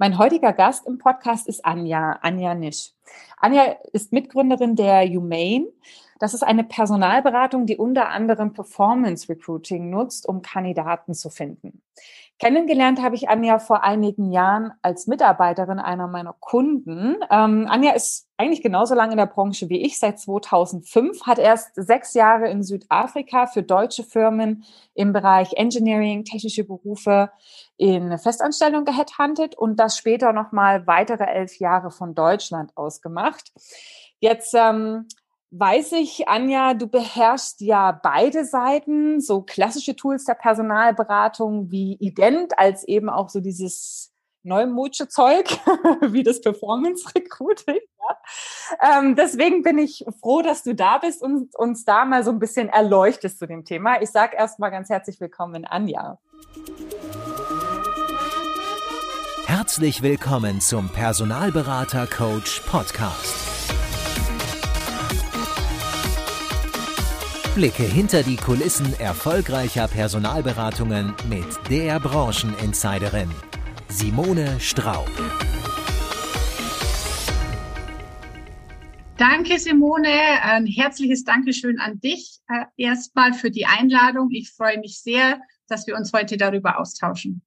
Mein heutiger Gast im Podcast ist Anja, Anja Nisch. Anja ist Mitgründerin der Humane. Das ist eine Personalberatung, die unter anderem Performance Recruiting nutzt, um Kandidaten zu finden. Kennengelernt habe ich Anja vor einigen Jahren als Mitarbeiterin einer meiner Kunden. Ähm, Anja ist eigentlich genauso lange in der Branche wie ich, seit 2005, hat erst sechs Jahre in Südafrika für deutsche Firmen im Bereich Engineering, technische Berufe in Festanstellung geheadhuntet und das später nochmal weitere elf Jahre von Deutschland aus gemacht. Jetzt ähm, weiß ich, Anja, du beherrschst ja beide Seiten, so klassische Tools der Personalberatung wie Ident, als eben auch so dieses neumodsche Zeug, wie das Performance Recruiting. Ja. Ähm, deswegen bin ich froh, dass du da bist und uns da mal so ein bisschen erleuchtest zu dem Thema. Ich sage erstmal ganz herzlich willkommen, Anja. Herzlich willkommen zum Personalberater Coach Podcast. Blicke hinter die Kulissen erfolgreicher Personalberatungen mit der Brancheninsiderin Simone Straub. Danke, Simone. Ein herzliches Dankeschön an dich äh, erstmal für die Einladung. Ich freue mich sehr, dass wir uns heute darüber austauschen.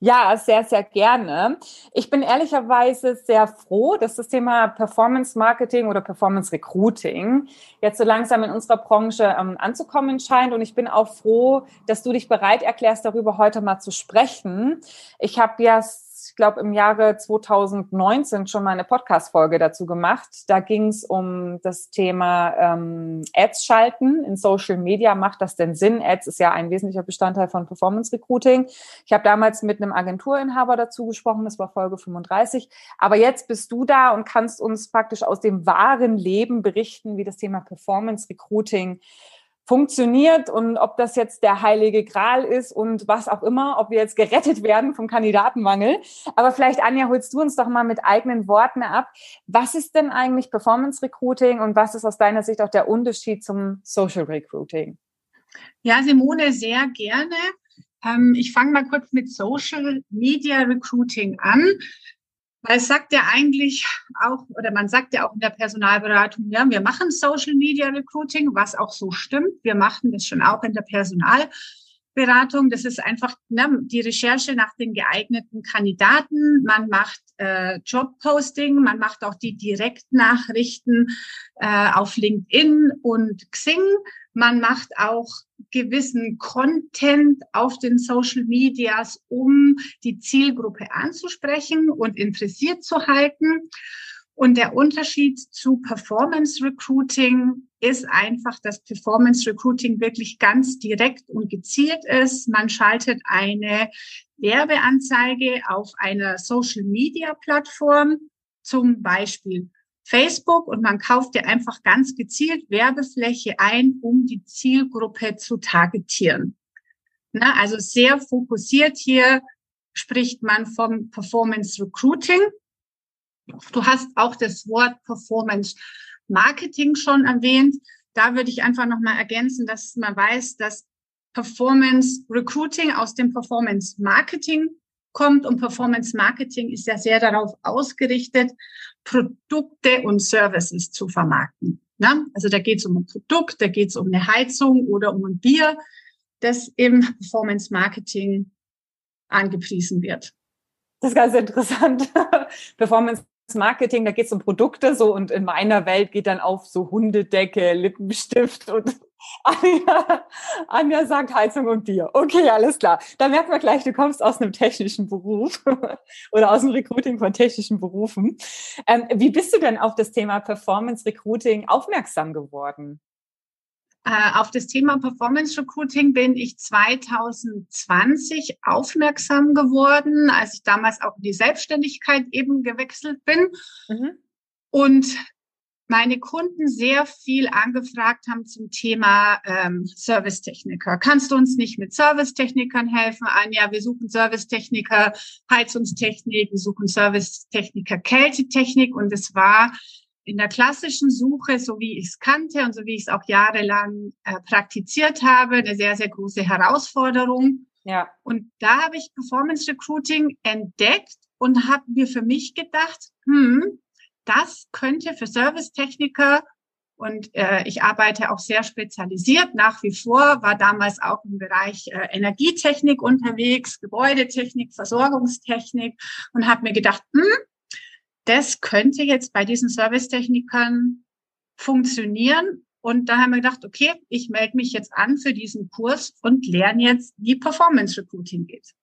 Ja, sehr, sehr gerne. Ich bin ehrlicherweise sehr froh, dass das Thema Performance Marketing oder Performance Recruiting jetzt so langsam in unserer Branche ähm, anzukommen scheint. Und ich bin auch froh, dass du dich bereit erklärst, darüber heute mal zu sprechen. Ich habe ja ich glaube, im Jahre 2019 schon mal eine Podcast-Folge dazu gemacht. Da ging es um das Thema ähm, Ads schalten in Social Media. Macht das denn Sinn? Ads ist ja ein wesentlicher Bestandteil von Performance Recruiting. Ich habe damals mit einem Agenturinhaber dazu gesprochen. Das war Folge 35. Aber jetzt bist du da und kannst uns praktisch aus dem wahren Leben berichten, wie das Thema Performance Recruiting funktioniert und ob das jetzt der heilige Gral ist und was auch immer, ob wir jetzt gerettet werden vom Kandidatenmangel. Aber vielleicht, Anja, holst du uns doch mal mit eigenen Worten ab. Was ist denn eigentlich Performance Recruiting und was ist aus deiner Sicht auch der Unterschied zum Social Recruiting? Ja, Simone, sehr gerne. Ähm, ich fange mal kurz mit Social Media Recruiting an. Weil es sagt ja eigentlich auch, oder man sagt ja auch in der Personalberatung, ja, wir machen Social Media Recruiting, was auch so stimmt. Wir machen das schon auch in der Personalberatung. Das ist einfach ne, die Recherche nach den geeigneten Kandidaten. Man macht äh, Jobposting, man macht auch die Direktnachrichten äh, auf LinkedIn und Xing. Man macht auch gewissen Content auf den Social Medias, um die Zielgruppe anzusprechen und interessiert zu halten. Und der Unterschied zu Performance Recruiting ist einfach, dass Performance Recruiting wirklich ganz direkt und gezielt ist. Man schaltet eine Werbeanzeige auf einer Social Media Plattform, zum Beispiel Facebook und man kauft dir einfach ganz gezielt Werbefläche ein, um die Zielgruppe zu targetieren. Na, also sehr fokussiert hier spricht man vom Performance Recruiting. Du hast auch das Wort Performance Marketing schon erwähnt. Da würde ich einfach nochmal ergänzen, dass man weiß, dass Performance Recruiting aus dem Performance Marketing kommt und Performance Marketing ist ja sehr darauf ausgerichtet, Produkte und Services zu vermarkten. Ne? Also da geht es um ein Produkt, da geht es um eine Heizung oder um ein Bier, das im Performance Marketing angepriesen wird. Das ist ganz interessant. Performance Marketing, da geht es um Produkte so und in meiner Welt geht dann auf so Hundedecke, Lippenstift und Anja, Anja sagt Heizung und Bier. Okay, alles klar. Da merkt man gleich, du kommst aus einem technischen Beruf oder aus dem Recruiting von technischen Berufen. Ähm, wie bist du denn auf das Thema Performance Recruiting aufmerksam geworden? Äh, auf das Thema Performance Recruiting bin ich 2020 aufmerksam geworden, als ich damals auch in die Selbstständigkeit eben gewechselt bin. Mhm. Und meine Kunden sehr viel angefragt haben zum Thema ähm, Servicetechniker. Kannst du uns nicht mit Servicetechnikern helfen? Anja, wir suchen Servicetechniker, Heizungstechnik, wir suchen Servicetechniker, Kältetechnik. Und es war in der klassischen Suche, so wie ich es kannte und so wie ich es auch jahrelang äh, praktiziert habe, eine sehr, sehr große Herausforderung. Ja. Und da habe ich Performance Recruiting entdeckt und habe mir für mich gedacht, hm, das könnte für Servicetechniker und äh, ich arbeite auch sehr spezialisiert nach wie vor, war damals auch im Bereich äh, Energietechnik unterwegs, Gebäudetechnik, Versorgungstechnik und habe mir gedacht, hm, das könnte jetzt bei diesen Servicetechnikern funktionieren. Und da haben wir gedacht, okay, ich melde mich jetzt an für diesen Kurs und lerne jetzt, wie Performance Recruiting geht.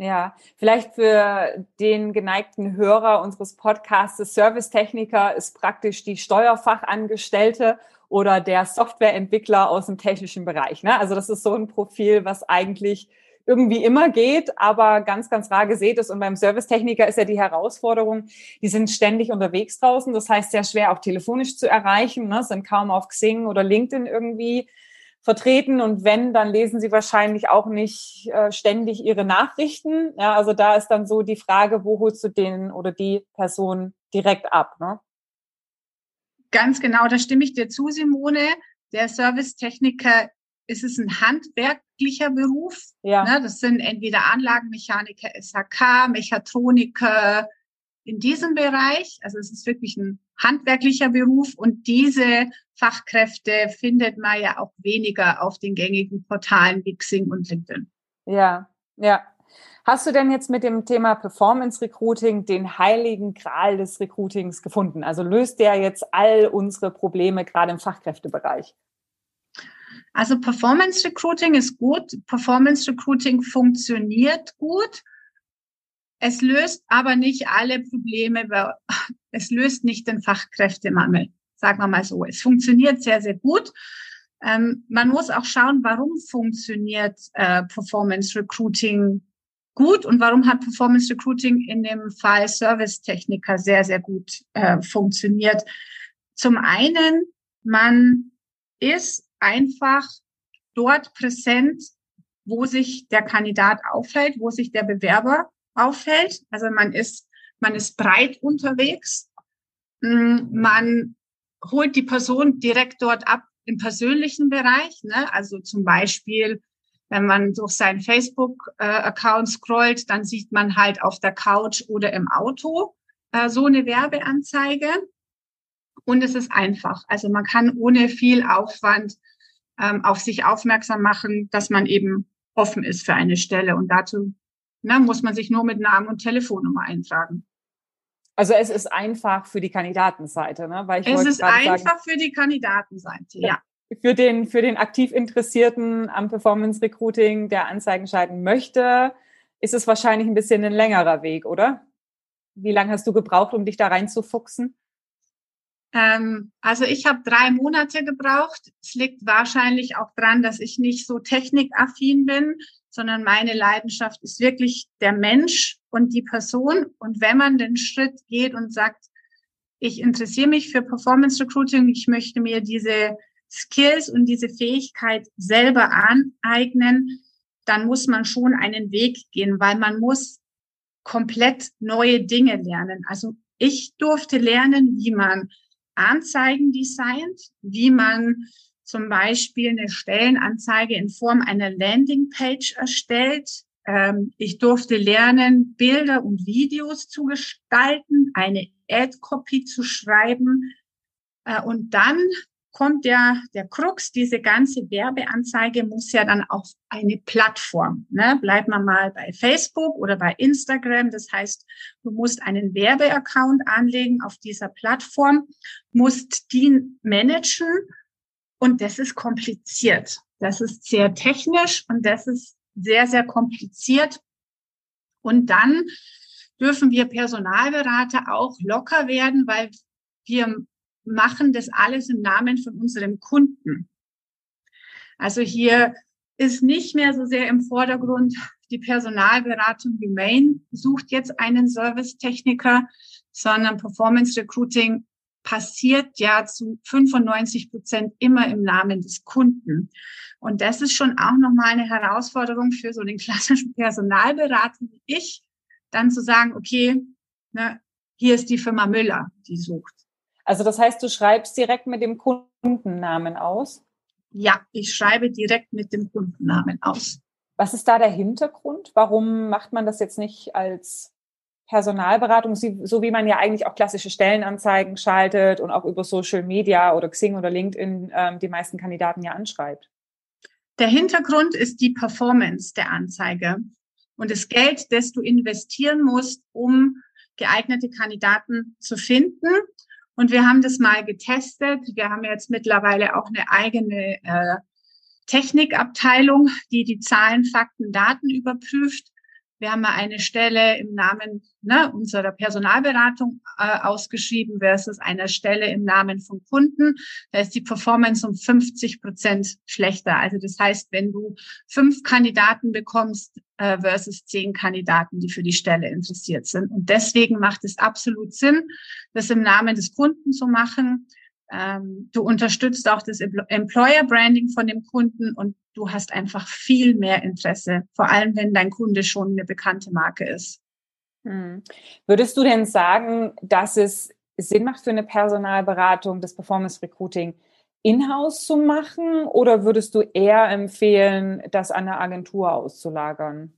Ja, vielleicht für den geneigten Hörer unseres Podcasts, Servicetechniker ist praktisch die Steuerfachangestellte oder der Softwareentwickler aus dem technischen Bereich. Ne? Also das ist so ein Profil, was eigentlich irgendwie immer geht, aber ganz, ganz rar gesät ist. Und beim Servicetechniker ist ja die Herausforderung, die sind ständig unterwegs draußen. Das heißt, sehr schwer auch telefonisch zu erreichen, ne? sind kaum auf Xing oder LinkedIn irgendwie vertreten und wenn, dann lesen sie wahrscheinlich auch nicht äh, ständig ihre Nachrichten. Ja, also da ist dann so die Frage, wo holst du den oder die Person direkt ab? Ne? Ganz genau, da stimme ich dir zu, Simone. Der Servicetechniker ist es ein handwerklicher Beruf. Ja. Ne? Das sind entweder Anlagenmechaniker, SHK, Mechatroniker, in diesem Bereich. Also es ist wirklich ein handwerklicher Beruf und diese Fachkräfte findet man ja auch weniger auf den gängigen Portalen wie Xing und LinkedIn. Ja, ja. Hast du denn jetzt mit dem Thema Performance Recruiting den heiligen Gral des Recruitings gefunden? Also löst der jetzt all unsere Probleme gerade im Fachkräftebereich? Also Performance Recruiting ist gut. Performance Recruiting funktioniert gut. Es löst aber nicht alle Probleme, es löst nicht den Fachkräftemangel, sagen wir mal so. Es funktioniert sehr, sehr gut. Ähm, man muss auch schauen, warum funktioniert äh, Performance Recruiting gut und warum hat Performance Recruiting in dem Fall Servicetechniker sehr, sehr gut äh, funktioniert. Zum einen, man ist einfach dort präsent, wo sich der Kandidat aufhält, wo sich der Bewerber auffällt. Also man ist, man ist breit unterwegs. Mm, man holt die Person direkt dort ab im persönlichen Bereich. Ne? Also zum Beispiel, wenn man durch seinen Facebook-Account scrollt, dann sieht man halt auf der Couch oder im Auto äh, so eine Werbeanzeige. Und es ist einfach. Also man kann ohne viel Aufwand ähm, auf sich aufmerksam machen, dass man eben offen ist für eine Stelle. Und dazu Ne, muss man sich nur mit Namen und Telefonnummer eintragen. Also es ist einfach für die Kandidatenseite, ne? Weil ich es ist einfach sagen, für die Kandidatenseite, ja. Für den, für den aktiv Interessierten am Performance Recruiting, der Anzeigen schalten möchte, ist es wahrscheinlich ein bisschen ein längerer Weg, oder? Wie lange hast du gebraucht, um dich da reinzufuchsen? Ähm, also ich habe drei Monate gebraucht. Es liegt wahrscheinlich auch dran, dass ich nicht so technikaffin bin, sondern meine Leidenschaft ist wirklich der Mensch und die Person. Und wenn man den Schritt geht und sagt, ich interessiere mich für Performance Recruiting, ich möchte mir diese Skills und diese Fähigkeit selber aneignen, dann muss man schon einen Weg gehen, weil man muss komplett neue Dinge lernen. Also ich durfte lernen, wie man Anzeigen designt, wie man zum Beispiel eine Stellenanzeige in Form einer Landingpage erstellt. Ähm, ich durfte lernen, Bilder und Videos zu gestalten, eine Ad-Copy zu schreiben. Äh, und dann kommt der, der Krux, diese ganze Werbeanzeige muss ja dann auf eine Plattform. Ne? Bleibt man mal bei Facebook oder bei Instagram. Das heißt, du musst einen Werbeaccount anlegen auf dieser Plattform, musst die managen und das ist kompliziert. Das ist sehr technisch und das ist sehr, sehr kompliziert. Und dann dürfen wir Personalberater auch locker werden, weil wir machen das alles im Namen von unserem Kunden. Also hier ist nicht mehr so sehr im Vordergrund die Personalberatung Remain sucht jetzt einen Servicetechniker, sondern Performance Recruiting passiert ja zu 95 Prozent immer im Namen des Kunden. Und das ist schon auch nochmal eine Herausforderung für so den klassischen Personalberater wie ich, dann zu sagen, okay, ne, hier ist die Firma Müller, die sucht. Also das heißt, du schreibst direkt mit dem Kundennamen aus? Ja, ich schreibe direkt mit dem Kundennamen aus. Was ist da der Hintergrund? Warum macht man das jetzt nicht als Personalberatung, so wie man ja eigentlich auch klassische Stellenanzeigen schaltet und auch über Social Media oder Xing oder LinkedIn ähm, die meisten Kandidaten ja anschreibt? Der Hintergrund ist die Performance der Anzeige und das Geld, das du investieren musst, um geeignete Kandidaten zu finden. Und wir haben das mal getestet. Wir haben jetzt mittlerweile auch eine eigene äh, Technikabteilung, die die Zahlen, Fakten, Daten überprüft. Wir haben mal eine Stelle im Namen ne, unserer Personalberatung äh, ausgeschrieben versus einer Stelle im Namen von Kunden. Da ist die Performance um 50 Prozent schlechter. Also das heißt, wenn du fünf Kandidaten bekommst äh, versus zehn Kandidaten, die für die Stelle interessiert sind. Und deswegen macht es absolut Sinn, das im Namen des Kunden zu machen. Ähm, du unterstützt auch das Employer Branding von dem Kunden und du hast einfach viel mehr Interesse, vor allem wenn dein Kunde schon eine bekannte Marke ist. Hm. Würdest du denn sagen, dass es Sinn macht für eine Personalberatung, das Performance Recruiting in-house zu machen oder würdest du eher empfehlen, das an eine Agentur auszulagern?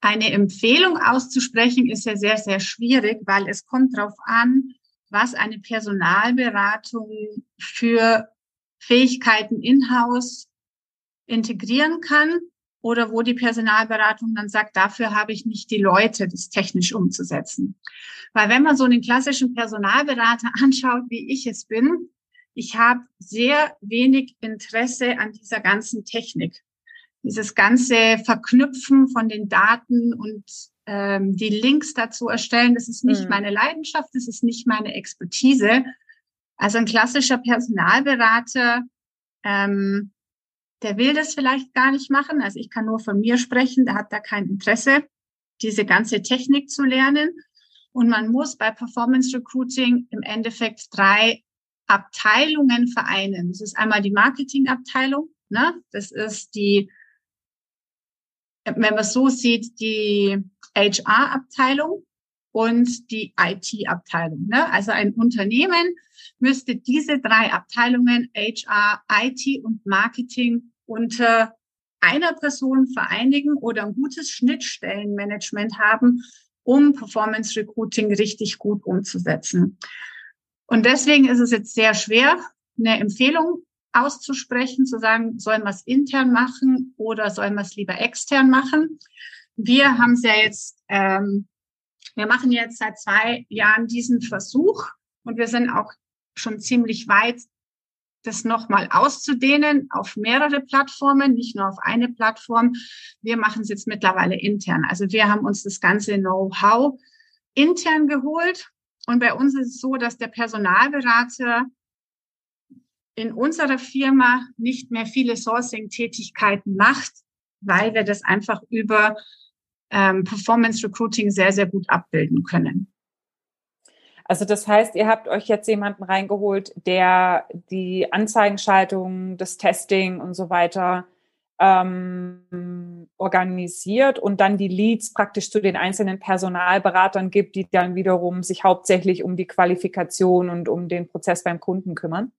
Eine Empfehlung auszusprechen ist ja sehr, sehr schwierig, weil es kommt darauf an, was eine Personalberatung für Fähigkeiten in-house integrieren kann oder wo die Personalberatung dann sagt, dafür habe ich nicht die Leute, das technisch umzusetzen. Weil wenn man so einen klassischen Personalberater anschaut, wie ich es bin, ich habe sehr wenig Interesse an dieser ganzen Technik. Dieses ganze Verknüpfen von den Daten und ähm, die Links dazu erstellen, das ist nicht mhm. meine Leidenschaft, das ist nicht meine Expertise. Also ein klassischer Personalberater, ähm, der will das vielleicht gar nicht machen. Also ich kann nur von mir sprechen, der hat da kein Interesse, diese ganze Technik zu lernen. Und man muss bei Performance Recruiting im Endeffekt drei Abteilungen vereinen. Das ist einmal die Marketingabteilung, ne? das ist die, wenn man es so sieht, die HR-Abteilung und die IT-Abteilung. Ne? Also ein Unternehmen müsste diese drei Abteilungen HR, IT und Marketing unter einer Person vereinigen oder ein gutes Schnittstellenmanagement haben, um Performance Recruiting richtig gut umzusetzen. Und deswegen ist es jetzt sehr schwer, eine Empfehlung auszusprechen, zu sagen, sollen wir es intern machen oder sollen wir es lieber extern machen. Wir haben es ja jetzt, ähm, wir machen jetzt seit zwei Jahren diesen Versuch und wir sind auch schon ziemlich weit, das nochmal auszudehnen auf mehrere Plattformen, nicht nur auf eine Plattform. Wir machen es jetzt mittlerweile intern. Also wir haben uns das ganze Know-how intern geholt und bei uns ist es so, dass der Personalberater in unserer Firma nicht mehr viele Sourcing-Tätigkeiten macht, weil wir das einfach über ähm, Performance Recruiting sehr, sehr gut abbilden können. Also das heißt, ihr habt euch jetzt jemanden reingeholt, der die Anzeigenschaltung, das Testing und so weiter ähm, organisiert und dann die Leads praktisch zu den einzelnen Personalberatern gibt, die dann wiederum sich hauptsächlich um die Qualifikation und um den Prozess beim Kunden kümmern?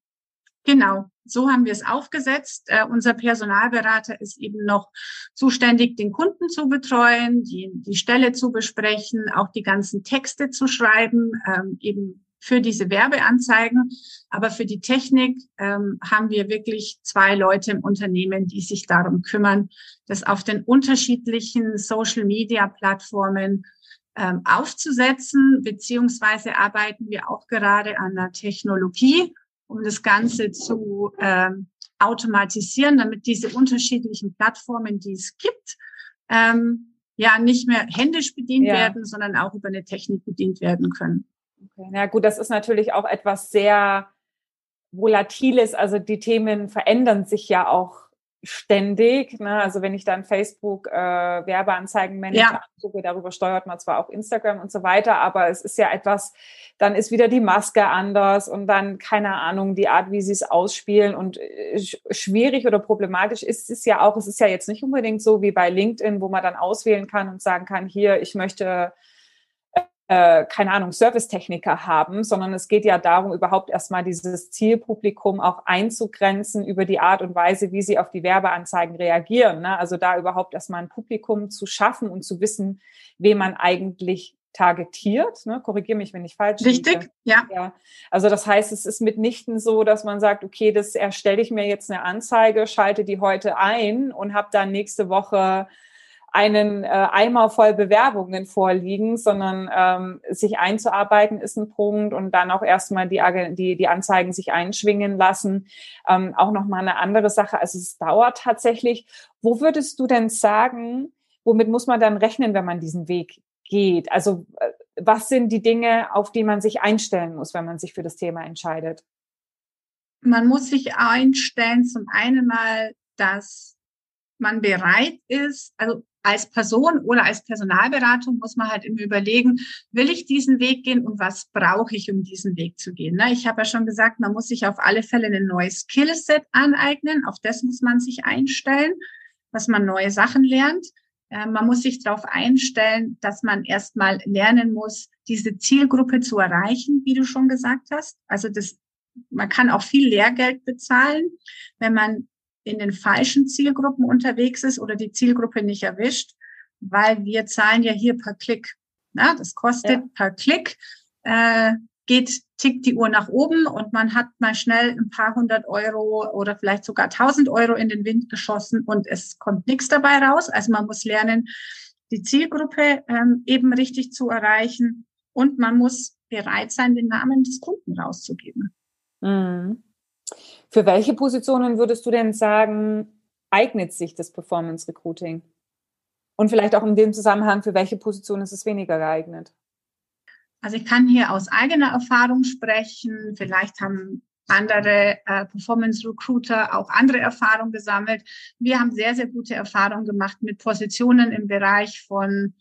Genau, so haben wir es aufgesetzt. Äh, unser Personalberater ist eben noch zuständig, den Kunden zu betreuen, die, die Stelle zu besprechen, auch die ganzen Texte zu schreiben, ähm, eben für diese Werbeanzeigen. Aber für die Technik ähm, haben wir wirklich zwei Leute im Unternehmen, die sich darum kümmern, das auf den unterschiedlichen Social-Media-Plattformen ähm, aufzusetzen, beziehungsweise arbeiten wir auch gerade an der Technologie, um das Ganze zu ähm, automatisieren, damit diese unterschiedlichen Plattformen, die es gibt, ähm, ja nicht mehr händisch bedient ja. werden, sondern auch über eine Technik bedient werden können. Okay. Na gut, das ist natürlich auch etwas sehr Volatiles. Also die Themen verändern sich ja auch ständig. Ne? Also wenn ich dann Facebook äh, Werbeanzeigen manage, ja. angucke, darüber steuert man zwar auch Instagram und so weiter, aber es ist ja etwas, dann ist wieder die Maske anders und dann, keine Ahnung, die Art, wie sie es ausspielen und äh, schwierig oder problematisch ist es ja auch. Es ist ja jetzt nicht unbedingt so wie bei LinkedIn, wo man dann auswählen kann und sagen kann, hier, ich möchte äh, keine Ahnung, Servicetechniker haben, sondern es geht ja darum, überhaupt erstmal dieses Zielpublikum auch einzugrenzen über die Art und Weise, wie sie auf die Werbeanzeigen reagieren. Ne? Also da überhaupt erstmal ein Publikum zu schaffen und zu wissen, wem man eigentlich targetiert. Ne? Korrigiere mich, wenn ich falsch Richtig, ja. ja. Also das heißt, es ist mitnichten so, dass man sagt, okay, das erstelle ich mir jetzt eine Anzeige, schalte die heute ein und habe dann nächste Woche einen äh, Eimer voll Bewerbungen vorliegen, sondern ähm, sich einzuarbeiten ist ein Punkt und dann auch erstmal die, die, die Anzeigen sich einschwingen lassen. Ähm, auch nochmal eine andere Sache. Also es dauert tatsächlich. Wo würdest du denn sagen, womit muss man dann rechnen, wenn man diesen Weg geht? Also äh, was sind die Dinge, auf die man sich einstellen muss, wenn man sich für das Thema entscheidet? Man muss sich einstellen, zum einen mal, dass man bereit ist, also als Person oder als Personalberatung muss man halt immer überlegen, will ich diesen Weg gehen und was brauche ich, um diesen Weg zu gehen. Ne? Ich habe ja schon gesagt, man muss sich auf alle Fälle ein neues Skillset aneignen. Auf das muss man sich einstellen, dass man neue Sachen lernt. Äh, man muss sich darauf einstellen, dass man erstmal lernen muss, diese Zielgruppe zu erreichen, wie du schon gesagt hast. Also das, man kann auch viel Lehrgeld bezahlen, wenn man in den falschen Zielgruppen unterwegs ist oder die Zielgruppe nicht erwischt, weil wir zahlen ja hier per Klick. Na, das kostet ja. per Klick, äh, geht, tickt die Uhr nach oben und man hat mal schnell ein paar hundert Euro oder vielleicht sogar tausend Euro in den Wind geschossen und es kommt nichts dabei raus. Also man muss lernen, die Zielgruppe ähm, eben richtig zu erreichen und man muss bereit sein, den Namen des Kunden rauszugeben. Mhm. Für welche Positionen würdest du denn sagen, eignet sich das Performance Recruiting? Und vielleicht auch in dem Zusammenhang, für welche Position ist es weniger geeignet? Also ich kann hier aus eigener Erfahrung sprechen. Vielleicht haben andere äh, Performance Recruiter auch andere Erfahrungen gesammelt. Wir haben sehr, sehr gute Erfahrungen gemacht mit Positionen im Bereich von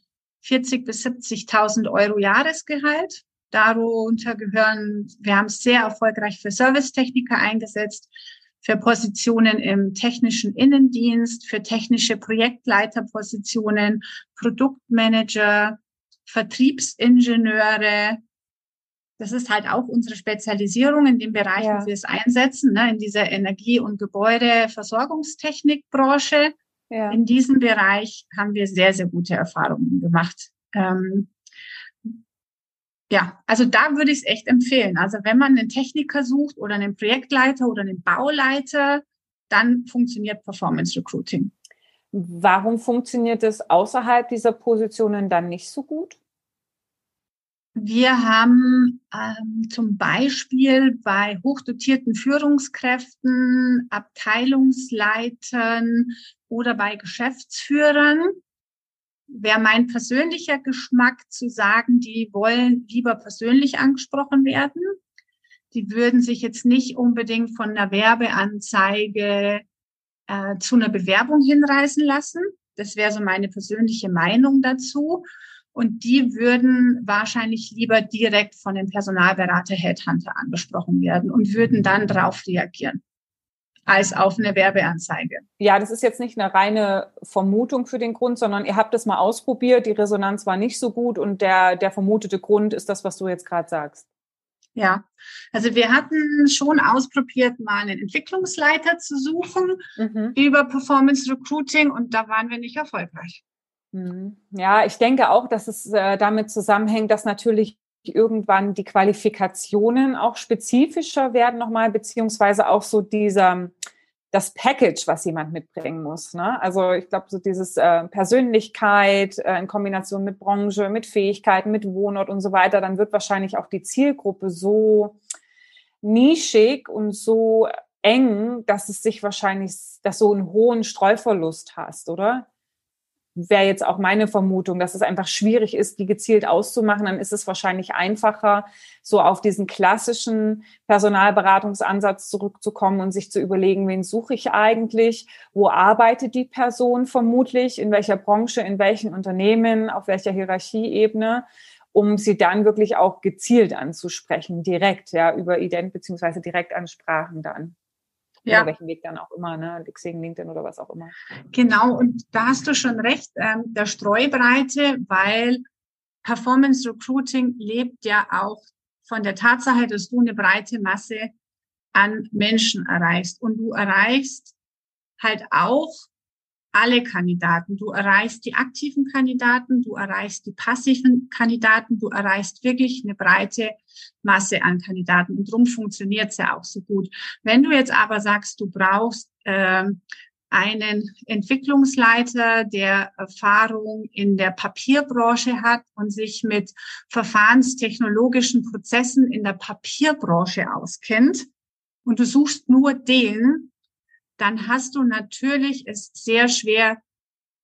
40 bis 70.000 Euro Jahresgehalt. Darunter gehören, wir haben es sehr erfolgreich für Servicetechniker eingesetzt, für Positionen im technischen Innendienst, für technische Projektleiterpositionen, Produktmanager, Vertriebsingenieure. Das ist halt auch unsere Spezialisierung in dem Bereich, ja. wo wir es einsetzen, ne, in dieser Energie- und Gebäudeversorgungstechnikbranche. Ja. In diesem Bereich haben wir sehr, sehr gute Erfahrungen gemacht. Ähm, ja, also da würde ich es echt empfehlen. Also wenn man einen Techniker sucht oder einen Projektleiter oder einen Bauleiter, dann funktioniert Performance Recruiting. Warum funktioniert es außerhalb dieser Positionen dann nicht so gut? Wir haben ähm, zum Beispiel bei hochdotierten Führungskräften, Abteilungsleitern oder bei Geschäftsführern wäre mein persönlicher Geschmack zu sagen, die wollen lieber persönlich angesprochen werden. Die würden sich jetzt nicht unbedingt von einer Werbeanzeige äh, zu einer Bewerbung hinreißen lassen. Das wäre so meine persönliche Meinung dazu. Und die würden wahrscheinlich lieber direkt von dem Personalberater Headhunter angesprochen werden und würden dann darauf reagieren als auf eine Werbeanzeige. Ja, das ist jetzt nicht eine reine Vermutung für den Grund, sondern ihr habt es mal ausprobiert, die Resonanz war nicht so gut und der, der vermutete Grund ist das, was du jetzt gerade sagst. Ja, also wir hatten schon ausprobiert, mal einen Entwicklungsleiter zu suchen mhm. über Performance Recruiting und da waren wir nicht erfolgreich. Mhm. Ja, ich denke auch, dass es äh, damit zusammenhängt, dass natürlich irgendwann die Qualifikationen auch spezifischer werden nochmal, beziehungsweise auch so dieser, das Package, was jemand mitbringen muss. Ne? Also ich glaube, so dieses äh, Persönlichkeit äh, in Kombination mit Branche, mit Fähigkeiten, mit Wohnort und so weiter, dann wird wahrscheinlich auch die Zielgruppe so nischig und so eng, dass es sich wahrscheinlich, dass so einen hohen Streuverlust hast, oder? Wäre jetzt auch meine Vermutung, dass es einfach schwierig ist, die gezielt auszumachen. Dann ist es wahrscheinlich einfacher, so auf diesen klassischen Personalberatungsansatz zurückzukommen und sich zu überlegen, wen suche ich eigentlich, wo arbeitet die Person vermutlich, in welcher Branche, in welchen Unternehmen, auf welcher Hierarchieebene? Um sie dann wirklich auch gezielt anzusprechen, direkt, ja, über Ident- beziehungsweise Direktansprachen dann ja. oder welchen Weg dann auch immer, ne, Xing, LinkedIn oder was auch immer. Genau, und da hast du schon recht, ähm, der Streubreite, weil Performance Recruiting lebt ja auch von der Tatsache, dass du eine breite Masse an Menschen erreichst und du erreichst halt auch alle Kandidaten. Du erreichst die aktiven Kandidaten, du erreichst die passiven Kandidaten, du erreichst wirklich eine breite Masse an Kandidaten. Und darum funktioniert es ja auch so gut. Wenn du jetzt aber sagst, du brauchst ähm, einen Entwicklungsleiter, der Erfahrung in der Papierbranche hat und sich mit verfahrenstechnologischen Prozessen in der Papierbranche auskennt und du suchst nur den, dann hast du natürlich es sehr schwer,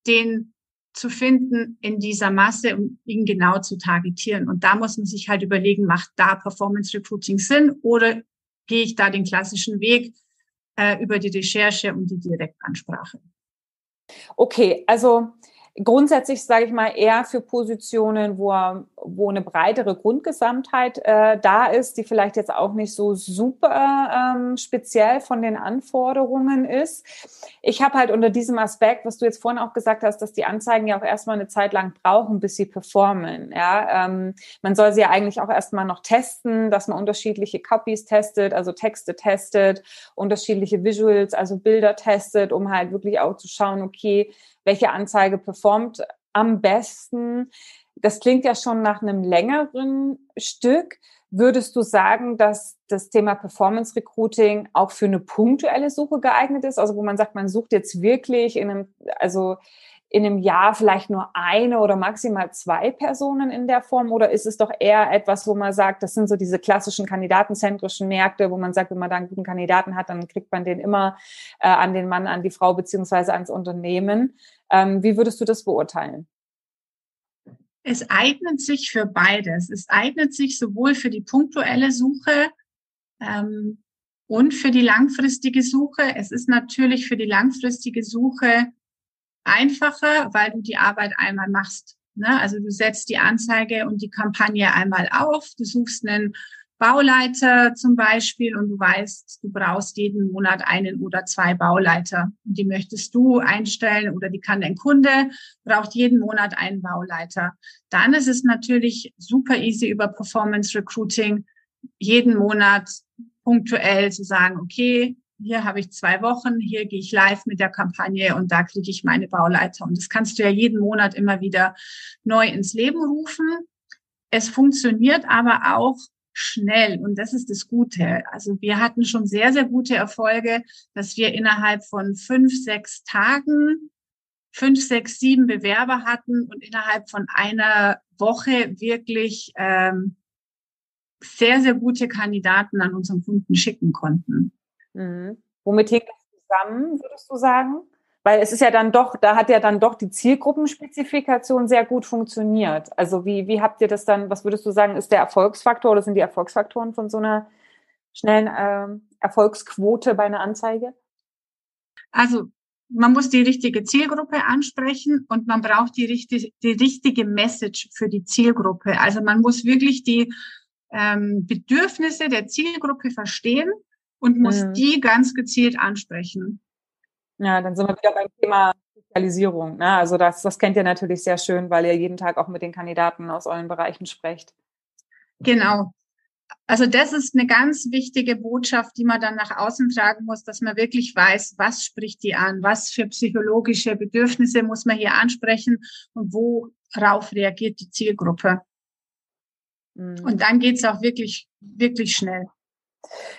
den zu finden in dieser Masse und ihn genau zu targetieren. Und da muss man sich halt überlegen, macht da Performance Recruiting Sinn oder gehe ich da den klassischen Weg äh, über die Recherche und die Direktansprache? Okay, also grundsätzlich sage ich mal eher für Positionen, wo, wo eine breitere Grundgesamtheit äh, da ist, die vielleicht jetzt auch nicht so super ähm, speziell von den Anforderungen ist. Ich habe halt unter diesem Aspekt, was du jetzt vorhin auch gesagt hast, dass die Anzeigen ja auch erstmal eine Zeit lang brauchen, bis sie performen. Ja, ähm, man soll sie ja eigentlich auch erstmal noch testen, dass man unterschiedliche Copies testet, also Texte testet, unterschiedliche Visuals, also Bilder testet, um halt wirklich auch zu schauen, okay, welche Anzeige performt am besten. Das klingt ja schon nach einem längeren Stück. Würdest du sagen, dass das Thema Performance Recruiting auch für eine punktuelle Suche geeignet ist? Also wo man sagt, man sucht jetzt wirklich in einem, also in einem Jahr vielleicht nur eine oder maximal zwei Personen in der Form? Oder ist es doch eher etwas, wo man sagt, das sind so diese klassischen kandidatenzentrischen Märkte, wo man sagt, wenn man da einen guten Kandidaten hat, dann kriegt man den immer äh, an den Mann, an die Frau beziehungsweise ans Unternehmen. Ähm, wie würdest du das beurteilen? Es eignet sich für beides. Es eignet sich sowohl für die punktuelle Suche ähm, und für die langfristige Suche. Es ist natürlich für die langfristige Suche einfacher, weil du die Arbeit einmal machst. Ne? Also du setzt die Anzeige und die Kampagne einmal auf, du suchst einen Bauleiter zum Beispiel und du weißt, du brauchst jeden Monat einen oder zwei Bauleiter. Und die möchtest du einstellen oder die kann dein Kunde, braucht jeden Monat einen Bauleiter. Dann ist es natürlich super easy über Performance Recruiting jeden Monat punktuell zu sagen, okay, hier habe ich zwei Wochen, hier gehe ich live mit der Kampagne und da kriege ich meine Bauleiter. Und das kannst du ja jeden Monat immer wieder neu ins Leben rufen. Es funktioniert aber auch schnell und das ist das Gute. Also wir hatten schon sehr, sehr gute Erfolge, dass wir innerhalb von fünf, sechs Tagen fünf, sechs, sieben Bewerber hatten und innerhalb von einer Woche wirklich ähm, sehr, sehr gute Kandidaten an unseren Kunden schicken konnten. Mhm. Womit hängt das zusammen, würdest du sagen? Weil es ist ja dann doch, da hat ja dann doch die Zielgruppenspezifikation sehr gut funktioniert. Also wie, wie habt ihr das dann, was würdest du sagen, ist der Erfolgsfaktor oder sind die Erfolgsfaktoren von so einer schnellen äh, Erfolgsquote bei einer Anzeige? Also man muss die richtige Zielgruppe ansprechen und man braucht die, richtig, die richtige Message für die Zielgruppe. Also man muss wirklich die ähm, Bedürfnisse der Zielgruppe verstehen und muss mhm. die ganz gezielt ansprechen. Ja, dann sind wir wieder beim Thema Sozialisierung. Ne? Also das, das kennt ihr natürlich sehr schön, weil ihr jeden Tag auch mit den Kandidaten aus euren Bereichen sprecht. Genau. Also das ist eine ganz wichtige Botschaft, die man dann nach außen tragen muss, dass man wirklich weiß, was spricht die an, was für psychologische Bedürfnisse muss man hier ansprechen und worauf reagiert die Zielgruppe. Mhm. Und dann geht's auch wirklich, wirklich schnell.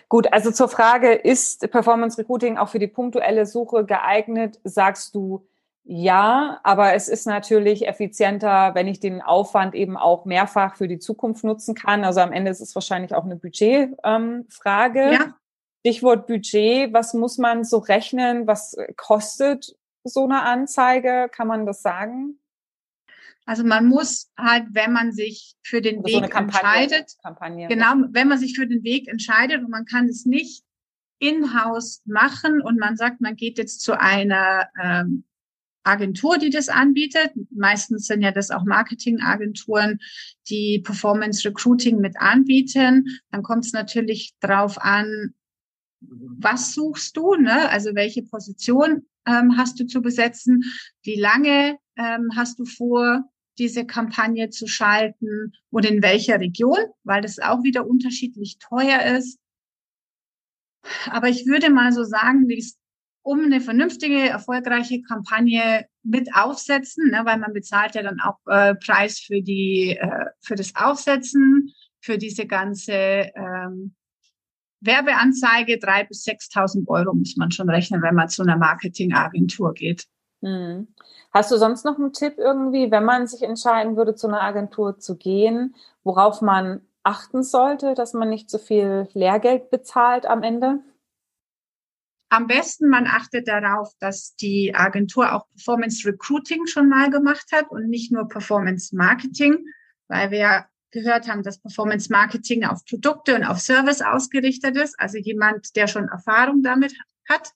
Gut, also zur Frage, ist Performance Recruiting auch für die punktuelle Suche geeignet, sagst du ja, aber es ist natürlich effizienter, wenn ich den Aufwand eben auch mehrfach für die Zukunft nutzen kann. Also am Ende ist es wahrscheinlich auch eine Budgetfrage. Ähm, ja. Stichwort Budget, was muss man so rechnen? Was kostet so eine Anzeige? Kann man das sagen? Also man muss halt, wenn man sich für den Weg so Kampagne, entscheidet, Kampagne, genau, wenn man sich für den Weg entscheidet und man kann es nicht in-house machen und man sagt, man geht jetzt zu einer ähm, Agentur, die das anbietet. Meistens sind ja das auch Marketingagenturen, die Performance Recruiting mit anbieten. Dann kommt es natürlich drauf an, was suchst du, ne? Also welche Position ähm, hast du zu besetzen? Wie lange ähm, hast du vor, diese Kampagne zu schalten und in welcher Region, weil das auch wieder unterschiedlich teuer ist. Aber ich würde mal so sagen, um eine vernünftige, erfolgreiche Kampagne mit aufsetzen, ne, weil man bezahlt ja dann auch äh, Preis für die äh, für das Aufsetzen, für diese ganze ähm, Werbeanzeige. Drei bis 6.000 Euro muss man schon rechnen, wenn man zu einer Marketingagentur geht. Hm. Hast du sonst noch einen Tipp irgendwie, wenn man sich entscheiden würde, zu einer Agentur zu gehen, worauf man achten sollte, dass man nicht so viel Lehrgeld bezahlt am Ende? Am besten, man achtet darauf, dass die Agentur auch Performance Recruiting schon mal gemacht hat und nicht nur Performance Marketing, weil wir ja gehört haben, dass Performance Marketing auf Produkte und auf Service ausgerichtet ist. Also jemand, der schon Erfahrung damit hat.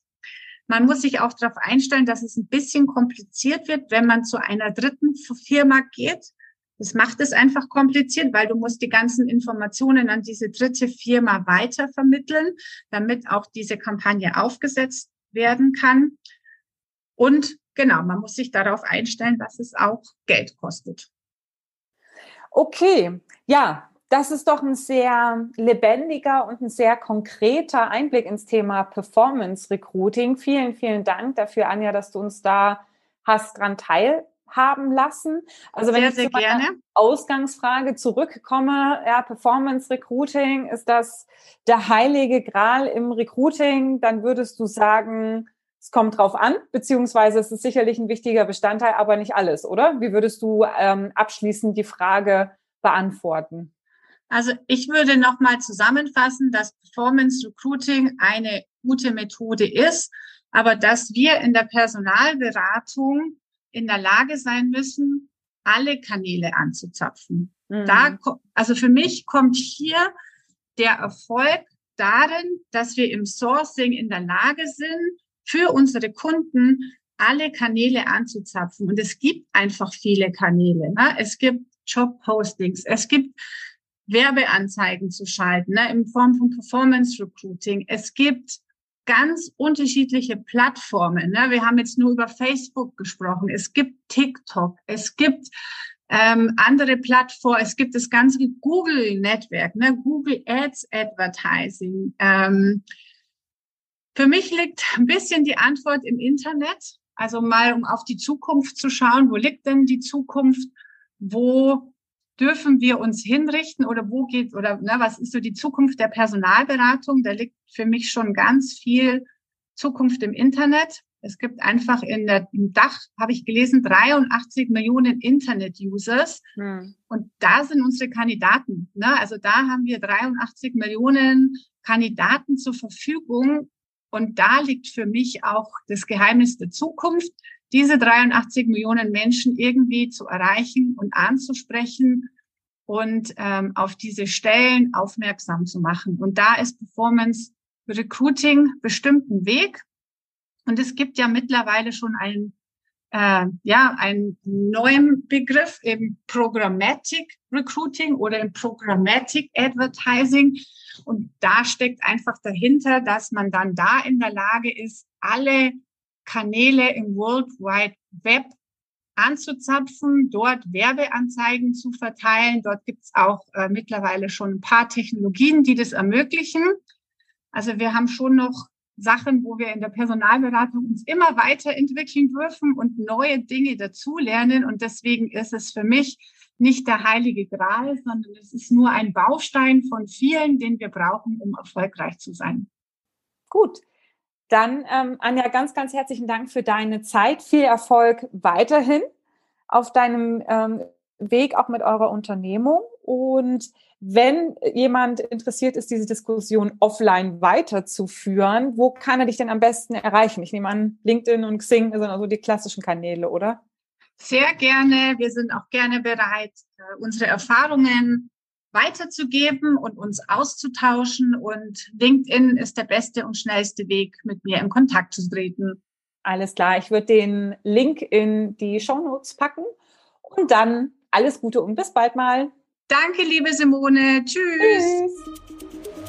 Man muss sich auch darauf einstellen, dass es ein bisschen kompliziert wird, wenn man zu einer dritten Firma geht. Das macht es einfach kompliziert, weil du musst die ganzen Informationen an diese dritte Firma weitervermitteln, damit auch diese Kampagne aufgesetzt werden kann. Und genau, man muss sich darauf einstellen, dass es auch Geld kostet. Okay, ja, das ist doch ein sehr lebendiger und ein sehr konkreter Einblick ins Thema Performance Recruiting. Vielen, vielen Dank dafür, Anja, dass du uns da hast dran teilhaben lassen. Also wenn sehr, ich zu meiner Ausgangsfrage zurückkomme, ja, Performance Recruiting, ist das der heilige Gral im Recruiting? Dann würdest du sagen, es kommt drauf an, beziehungsweise es ist sicherlich ein wichtiger Bestandteil, aber nicht alles, oder? Wie würdest du ähm, abschließend die Frage beantworten? Also ich würde nochmal zusammenfassen, dass Performance Recruiting eine gute Methode ist, aber dass wir in der Personalberatung in der Lage sein müssen, alle Kanäle anzuzapfen. Mhm. Da, also für mich kommt hier der Erfolg darin, dass wir im Sourcing in der Lage sind, für unsere Kunden alle Kanäle anzuzapfen. Und es gibt einfach viele Kanäle. Ne? Es gibt Jobpostings, es gibt Werbeanzeigen zu schalten, ne, in Form von Performance Recruiting. Es gibt ganz unterschiedliche Plattformen. Ne? Wir haben jetzt nur über Facebook gesprochen. Es gibt TikTok. Es gibt ähm, andere Plattformen. Es gibt das ganze Google-Netzwerk, ne? Google Ads Advertising. Ähm, für mich liegt ein bisschen die Antwort im Internet. Also mal, um auf die Zukunft zu schauen. Wo liegt denn die Zukunft? Wo dürfen wir uns hinrichten oder wo geht oder ne, was ist so die Zukunft der Personalberatung? Da liegt für mich schon ganz viel Zukunft im Internet. Es gibt einfach in der, im Dach, habe ich gelesen, 83 Millionen Internet-Users. Hm. Und da sind unsere Kandidaten. Ne? Also da haben wir 83 Millionen Kandidaten zur Verfügung. Und da liegt für mich auch das Geheimnis der Zukunft diese 83 Millionen Menschen irgendwie zu erreichen und anzusprechen und ähm, auf diese Stellen aufmerksam zu machen. Und da ist Performance Recruiting bestimmt ein Weg. Und es gibt ja mittlerweile schon einen, äh, ja, einen neuen Begriff im Programmatic Recruiting oder im Programmatic Advertising. Und da steckt einfach dahinter, dass man dann da in der Lage ist, alle Kanäle im World Wide Web anzuzapfen, dort Werbeanzeigen zu verteilen. Dort gibt es auch äh, mittlerweile schon ein paar Technologien, die das ermöglichen. Also wir haben schon noch Sachen, wo wir in der Personalberatung uns immer weiterentwickeln dürfen und neue Dinge dazulernen. Und deswegen ist es für mich nicht der heilige Gral, sondern es ist nur ein Baustein von vielen, den wir brauchen, um erfolgreich zu sein. Gut. Dann, ähm, Anja, ganz, ganz herzlichen Dank für deine Zeit. Viel Erfolg weiterhin auf deinem ähm, Weg auch mit eurer Unternehmung. Und wenn jemand interessiert ist, diese Diskussion offline weiterzuführen, wo kann er dich denn am besten erreichen? Ich nehme an, LinkedIn und Xing sind also die klassischen Kanäle, oder? Sehr gerne. Wir sind auch gerne bereit, äh, unsere Erfahrungen weiterzugeben und uns auszutauschen. Und LinkedIn ist der beste und schnellste Weg, mit mir in Kontakt zu treten. Alles klar. Ich würde den Link in die Show Notes packen. Und dann alles Gute und bis bald mal. Danke, liebe Simone. Tschüss. Tschüss.